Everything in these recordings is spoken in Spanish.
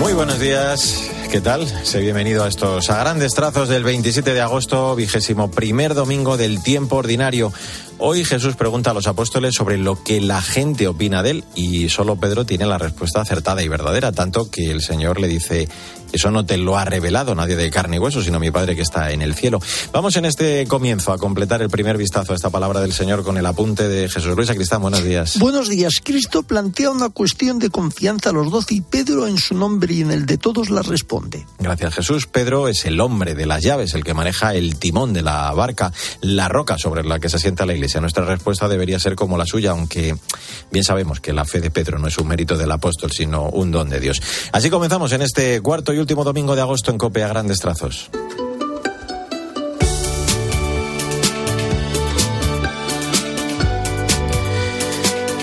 Muy buenos días. ¿Qué tal? Sé bienvenido a estos a grandes trazos del 27 de agosto, vigésimo primer domingo del tiempo ordinario. Hoy Jesús pregunta a los apóstoles sobre lo que la gente opina de él y solo Pedro tiene la respuesta acertada y verdadera, tanto que el Señor le dice, eso no te lo ha revelado nadie de carne y hueso, sino mi Padre que está en el cielo. Vamos en este comienzo a completar el primer vistazo a esta palabra del Señor con el apunte de Jesús Luis Cristán. Buenos días. Buenos días. Cristo plantea una cuestión de confianza a los doce y Pedro en su nombre y en el de todos la responde. Gracias Jesús. Pedro es el hombre de las llaves, el que maneja el timón de la barca, la roca sobre la que se asienta la iglesia. Nuestra respuesta debería ser como la suya, aunque bien sabemos que la fe de Pedro no es un mérito del apóstol, sino un don de Dios. Así comenzamos en este cuarto y último domingo de agosto en Cope a grandes trazos.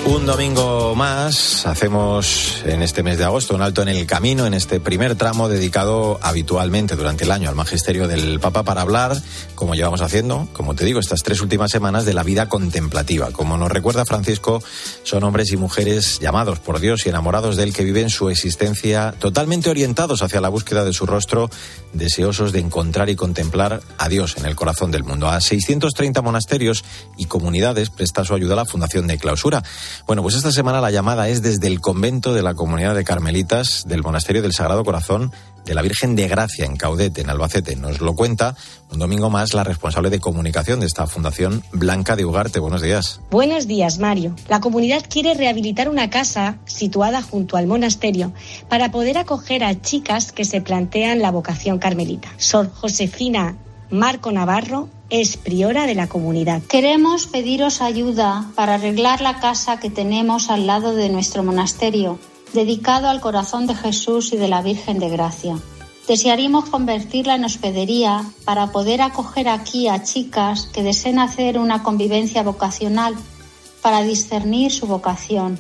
Un domingo más hacemos en este mes de agosto un alto en el camino, en este primer tramo dedicado habitualmente durante el año al magisterio del Papa para hablar, como llevamos haciendo, como te digo, estas tres últimas semanas de la vida contemplativa. Como nos recuerda Francisco, son hombres y mujeres llamados por Dios y enamorados de Él que viven su existencia totalmente orientados hacia la búsqueda de su rostro, deseosos de encontrar y contemplar a Dios en el corazón del mundo. A 630 monasterios y comunidades presta su ayuda a la Fundación de Clausura. Bueno, pues esta semana la llamada es desde el convento de la comunidad de Carmelitas del Monasterio del Sagrado Corazón de la Virgen de Gracia en Caudete, en Albacete. Nos lo cuenta un domingo más la responsable de comunicación de esta fundación, Blanca de Ugarte. Buenos días. Buenos días, Mario. La comunidad quiere rehabilitar una casa situada junto al monasterio para poder acoger a chicas que se plantean la vocación carmelita. Sor Josefina Marco Navarro es priora de la comunidad. Queremos pediros ayuda para arreglar la casa que tenemos al lado de nuestro monasterio, dedicado al corazón de Jesús y de la Virgen de Gracia. Desearíamos convertirla en hospedería para poder acoger aquí a chicas que deseen hacer una convivencia vocacional para discernir su vocación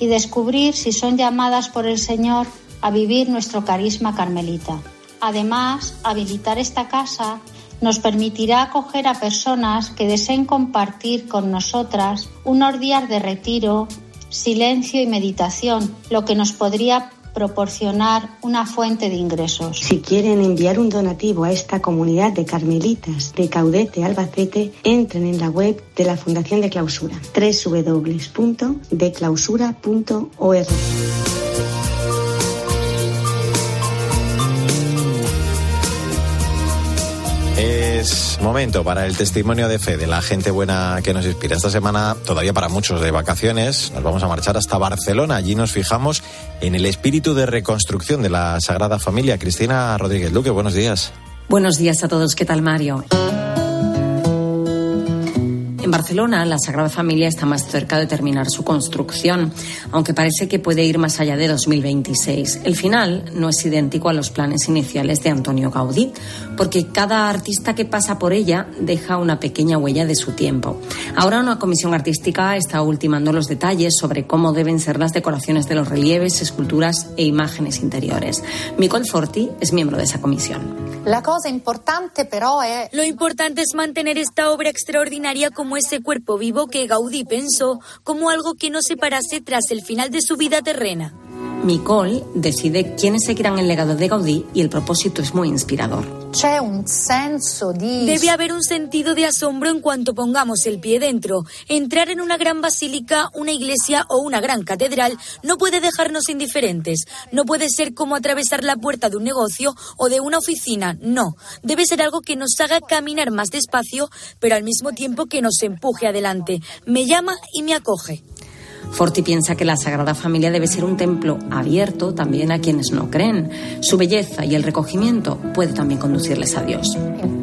y descubrir si son llamadas por el Señor a vivir nuestro carisma carmelita. Además, habilitar esta casa nos permitirá acoger a personas que deseen compartir con nosotras unos días de retiro, silencio y meditación, lo que nos podría proporcionar una fuente de ingresos. Si quieren enviar un donativo a esta comunidad de carmelitas de Caudete Albacete, entren en la web de la Fundación de Clausura, www.declausura.org. Es momento para el testimonio de fe de la gente buena que nos inspira. Esta semana, todavía para muchos de vacaciones, nos vamos a marchar hasta Barcelona. Allí nos fijamos en el espíritu de reconstrucción de la Sagrada Familia. Cristina Rodríguez Luque, buenos días. Buenos días a todos. ¿Qué tal, Mario? En Barcelona, la Sagrada Familia está más cerca de terminar su construcción, aunque parece que puede ir más allá de 2026. El final no es idéntico a los planes iniciales de Antonio Gaudí, porque cada artista que pasa por ella deja una pequeña huella de su tiempo. Ahora una comisión artística está ultimando los detalles sobre cómo deben ser las decoraciones de los relieves, esculturas e imágenes interiores. Nicole Forti es miembro de esa comisión. La cosa importante però è... Lo importante es mantener esta obra extraordinaria como ese cuerpo vivo que Gaudí pensó como algo que no se parase tras el final de su vida terrena. Nicole decide quiénes seguirán el legado de Gaudí y el propósito es muy inspirador. Debe haber un sentido de asombro en cuanto pongamos el pie dentro. Entrar en una gran basílica, una iglesia o una gran catedral no puede dejarnos indiferentes. No puede ser como atravesar la puerta de un negocio o de una oficina. No. Debe ser algo que nos haga caminar más despacio, pero al mismo tiempo que nos empuje adelante. Me llama y me acoge. Forti piensa que la Sagrada Familia debe ser un templo abierto también a quienes no creen. Su belleza y el recogimiento puede también conducirles a Dios.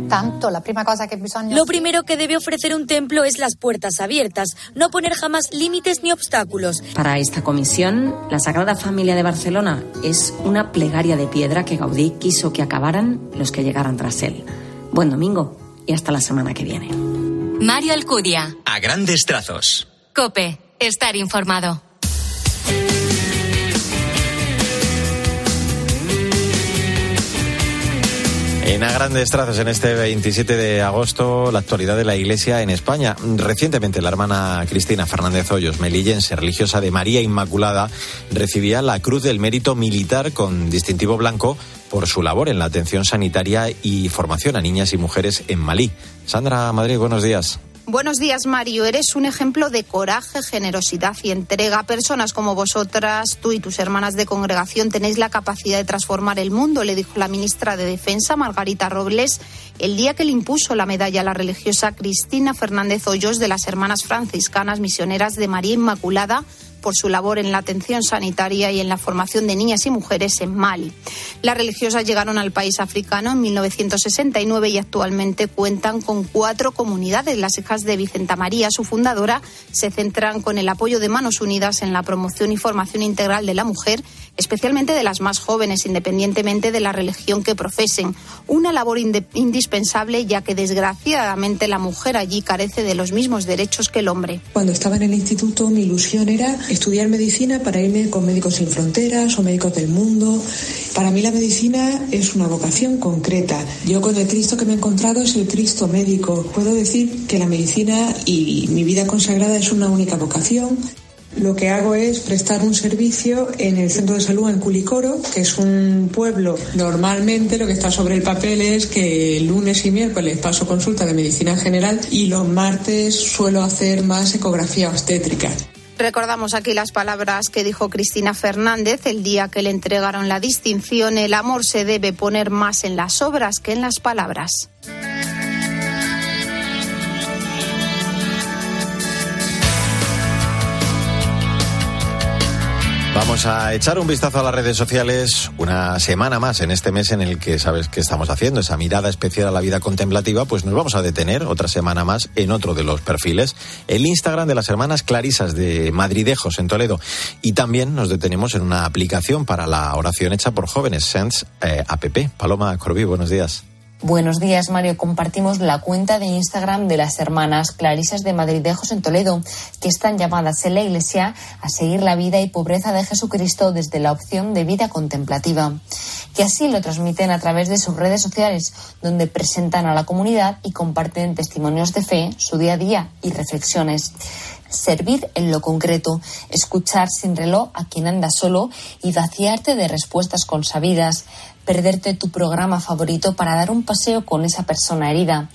Tanto, la prima cosa que bisogna... Lo primero que debe ofrecer un templo es las puertas abiertas, no poner jamás límites ni obstáculos. Para esta comisión, la Sagrada Familia de Barcelona es una plegaria de piedra que Gaudí quiso que acabaran los que llegaran tras él. Buen domingo y hasta la semana que viene. Mario Alcudia. A grandes trazos. Cope. Estar informado. En a grandes trazos, en este 27 de agosto, la actualidad de la Iglesia en España. Recientemente, la hermana Cristina Fernández Hoyos, melillense, religiosa de María Inmaculada, recibía la Cruz del Mérito Militar con distintivo blanco por su labor en la atención sanitaria y formación a niñas y mujeres en Malí. Sandra Madrid, buenos días. Buenos días, Mario. Eres un ejemplo de coraje, generosidad y entrega. Personas como vosotras, tú y tus hermanas de congregación, tenéis la capacidad de transformar el mundo, le dijo la ministra de Defensa, Margarita Robles, el día que le impuso la medalla a la religiosa Cristina Fernández Hoyos de las Hermanas Franciscanas Misioneras de María Inmaculada por su labor en la atención sanitaria y en la formación de niñas y mujeres en Mali. Las religiosas llegaron al país africano en 1969 y actualmente cuentan con cuatro comunidades. Las hijas de Vicenta María, su fundadora, se centran con el apoyo de Manos Unidas en la promoción y formación integral de la mujer, especialmente de las más jóvenes, independientemente de la religión que profesen. Una labor indispensable ya que desgraciadamente la mujer allí carece de los mismos derechos que el hombre. Cuando estaba en el instituto mi ilusión era estudiar medicina para irme con Médicos Sin Fronteras o Médicos del Mundo. Para mí la medicina es una vocación concreta. Yo con el Cristo que me he encontrado es el Cristo médico. Puedo decir que la medicina y mi vida consagrada es una única vocación. Lo que hago es prestar un servicio en el centro de salud en Culicoro, que es un pueblo. Normalmente lo que está sobre el papel es que lunes y miércoles paso consulta de medicina general y los martes suelo hacer más ecografía obstétrica. Recordamos aquí las palabras que dijo Cristina Fernández el día que le entregaron la distinción. El amor se debe poner más en las obras que en las palabras. Vamos a echar un vistazo a las redes sociales una semana más en este mes en el que sabes que estamos haciendo esa mirada especial a la vida contemplativa, pues nos vamos a detener otra semana más en otro de los perfiles, el Instagram de las hermanas Clarisas de Madridejos en Toledo. Y también nos detenemos en una aplicación para la oración hecha por jóvenes, Sense eh, App. Paloma Corbí, buenos días. Buenos días, Mario. Compartimos la cuenta de Instagram de las hermanas Clarisas de Madridejos en Toledo, que están llamadas en la Iglesia a seguir la vida y pobreza de Jesucristo desde la opción de vida contemplativa. Que así lo transmiten a través de sus redes sociales, donde presentan a la comunidad y comparten testimonios de fe, su día a día y reflexiones servir en lo concreto, escuchar sin reloj a quien anda solo y vaciarte de respuestas consabidas, perderte tu programa favorito para dar un paseo con esa persona herida,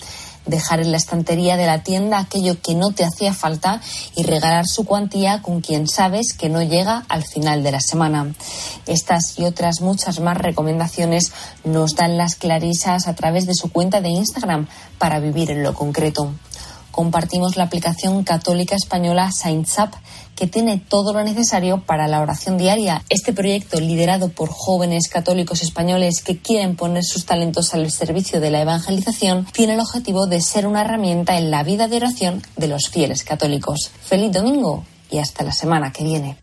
dejar en la estantería de la tienda aquello que no te hacía falta y regalar su cuantía con quien sabes que no llega al final de la semana. Estas y otras muchas más recomendaciones nos dan las clarisas a través de su cuenta de Instagram para vivir en lo concreto compartimos la aplicación católica española Saints Up, que tiene todo lo necesario para la oración diaria. Este proyecto, liderado por jóvenes católicos españoles que quieren poner sus talentos al servicio de la evangelización, tiene el objetivo de ser una herramienta en la vida de oración de los fieles católicos. Feliz domingo y hasta la semana que viene.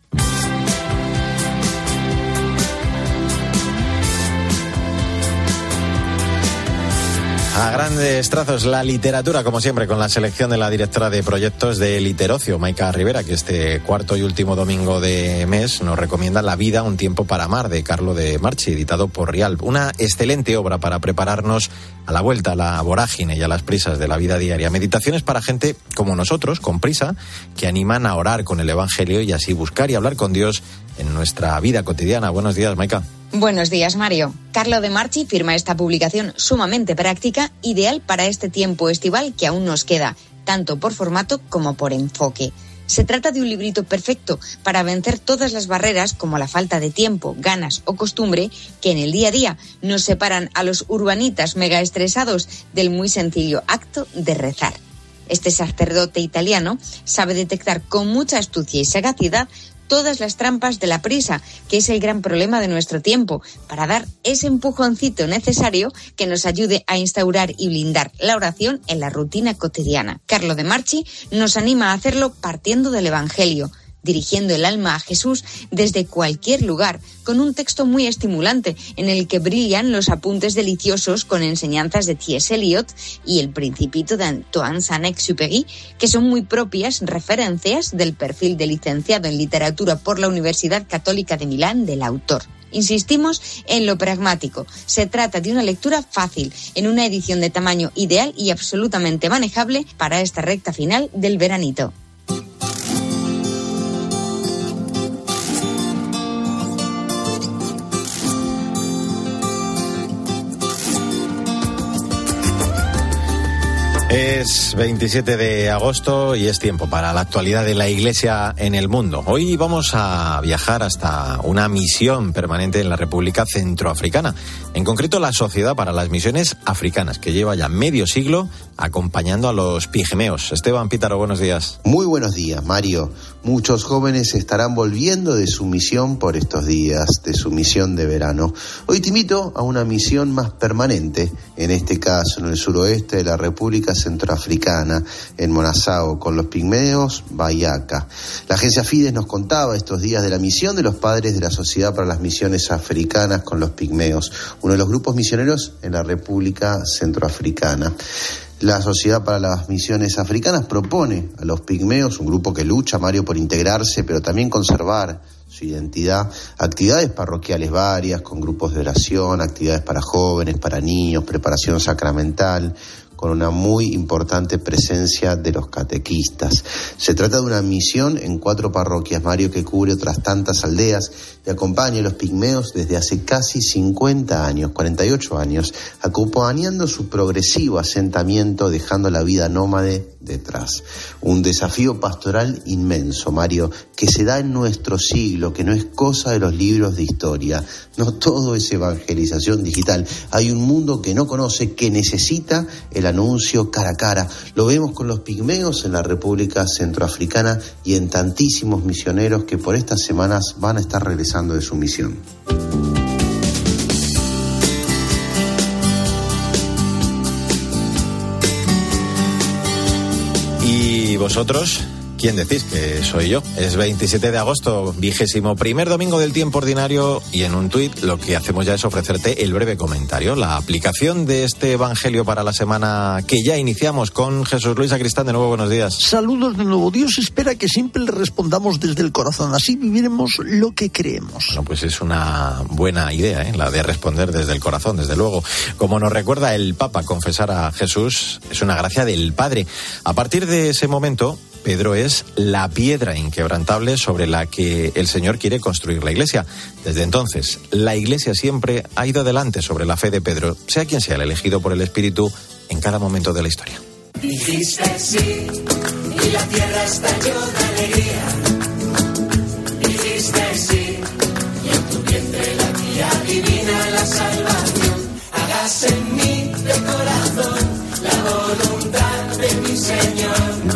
A grandes trazos, la literatura, como siempre, con la selección de la directora de proyectos de Literocio, Maika Rivera, que este cuarto y último domingo de mes nos recomienda La vida, un tiempo para amar, de Carlo de Marchi, editado por Rialp. Una excelente obra para prepararnos a la vuelta a la vorágine y a las prisas de la vida diaria. Meditaciones para gente como nosotros, con prisa, que animan a orar con el Evangelio y así buscar y hablar con Dios en nuestra vida cotidiana. Buenos días, Maika. Buenos días, Mario. Carlo de Marchi firma esta publicación sumamente práctica, ideal para este tiempo estival que aún nos queda, tanto por formato como por enfoque. Se trata de un librito perfecto para vencer todas las barreras como la falta de tiempo, ganas o costumbre que en el día a día nos separan a los urbanitas mega estresados del muy sencillo acto de rezar. Este sacerdote italiano sabe detectar con mucha astucia y sagacidad todas las trampas de la prisa, que es el gran problema de nuestro tiempo, para dar ese empujoncito necesario que nos ayude a instaurar y blindar la oración en la rutina cotidiana. Carlo de Marchi nos anima a hacerlo partiendo del Evangelio. Dirigiendo el alma a Jesús desde cualquier lugar, con un texto muy estimulante en el que brillan los apuntes deliciosos con enseñanzas de T.S. Eliot y el Principito de Antoine Saint-Exupéry, que son muy propias referencias del perfil de licenciado en literatura por la Universidad Católica de Milán del autor. Insistimos en lo pragmático. Se trata de una lectura fácil, en una edición de tamaño ideal y absolutamente manejable para esta recta final del veranito. Es 27 de agosto y es tiempo para la actualidad de la Iglesia en el mundo. Hoy vamos a viajar hasta una misión permanente en la República Centroafricana, en concreto la Sociedad para las Misiones Africanas, que lleva ya medio siglo acompañando a los pigmeos. Esteban Pítaro, buenos días. Muy buenos días, Mario. Muchos jóvenes estarán volviendo de su misión por estos días, de su misión de verano. Hoy te invito a una misión más permanente, en este caso en el suroeste de la República Centroafricana, en Monasao, con los pigmeos Bayaca. La agencia Fides nos contaba estos días de la misión de los padres de la Sociedad para las Misiones Africanas con los pigmeos, uno de los grupos misioneros en la República Centroafricana. La Sociedad para las Misiones Africanas propone a los pigmeos, un grupo que lucha, Mario, por integrarse, pero también conservar su identidad, actividades parroquiales varias, con grupos de oración, actividades para jóvenes, para niños, preparación sacramental, con una muy importante presencia de los catequistas. Se trata de una misión en cuatro parroquias, Mario, que cubre otras tantas aldeas y acompaña a los pigmeos desde hace casi 50 años, 48 años, acompañando su progresivo asentamiento, dejando la vida nómade detrás. Un desafío pastoral inmenso, Mario, que se da en nuestro siglo, que no es cosa de los libros de historia. No todo es evangelización digital. Hay un mundo que no conoce, que necesita el anuncio cara a cara. Lo vemos con los pigmeos en la República Centroafricana y en tantísimos misioneros que por estas semanas van a estar regresando de su misión. ¿Y vosotros? ¿Quién decís que soy yo? Es 27 de agosto, vigésimo primer domingo del tiempo ordinario y en un tuit lo que hacemos ya es ofrecerte el breve comentario, la aplicación de este evangelio para la semana que ya iniciamos con Jesús Luis Acristán. De nuevo, buenos días. Saludos de nuevo. Dios espera que siempre le respondamos desde el corazón. Así viviremos lo que creemos. Bueno, pues es una buena idea, ¿eh? la de responder desde el corazón, desde luego. Como nos recuerda el Papa, confesar a Jesús es una gracia del Padre. A partir de ese momento, Pedro es la piedra inquebrantable sobre la que el Señor quiere construir la iglesia. Desde entonces, la iglesia siempre ha ido adelante sobre la fe de Pedro, sea quien sea el elegido por el Espíritu en cada momento de la historia. Dijiste sí y la tierra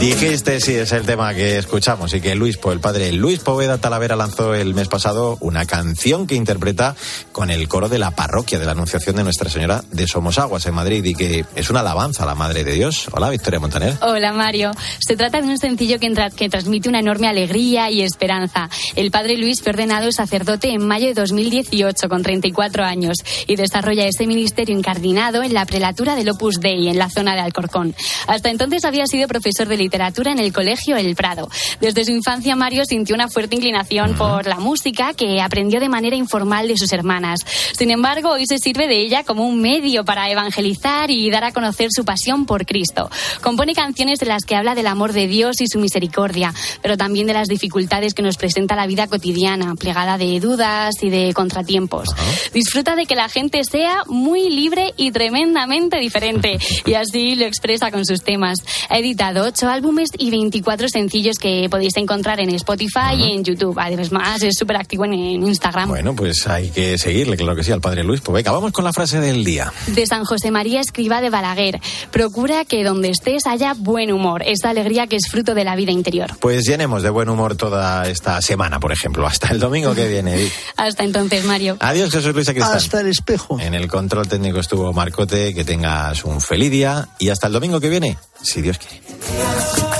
Dijiste, sí, es el tema que escuchamos y que Luis, el padre Luis Poveda Talavera lanzó el mes pasado una canción que interpreta con el coro de la parroquia de la Anunciación de Nuestra Señora de Somosaguas en Madrid y que es una alabanza a la Madre de Dios. Hola, Victoria Montaner. Hola, Mario. Se trata de un sencillo que, que transmite una enorme alegría y esperanza. El padre Luis fue ordenado sacerdote en mayo de 2018 con 34 años y desarrolla ese ministerio incardinado en la prelatura del Opus Dei en la zona de Alcorcón. Hasta entonces había sido profesor de literatura en el colegio El Prado. Desde su infancia Mario sintió una fuerte inclinación por la música que aprendió de manera informal de sus hermanas. Sin embargo, hoy se sirve de ella como un medio para evangelizar y dar a conocer su pasión por Cristo. Compone canciones de las que habla del amor de Dios y su misericordia, pero también de las dificultades que nos presenta la vida cotidiana, plegada de dudas y de contratiempos. Disfruta de que la gente sea muy libre y tremendamente diferente, y así lo expresa con sus temas. Ha editado ocho álbumes y 24 sencillos que podéis encontrar en Spotify y en YouTube. Además, es súper activo en, en Instagram. Bueno, pues hay que seguirle, claro que sí, al padre Luis. Pues venga, vamos con la frase del día. De San José María Escriba de Balaguer. Procura que donde estés haya buen humor, esa alegría que es fruto de la vida interior. Pues llenemos de buen humor toda esta semana, por ejemplo, hasta el domingo que viene. Hasta entonces, Mario. Adiós, Jesús Luis Acristán. Hasta el espejo. En el control técnico estuvo Marcote, que tengas un feliz día y hasta el domingo que viene, si Dios quiere.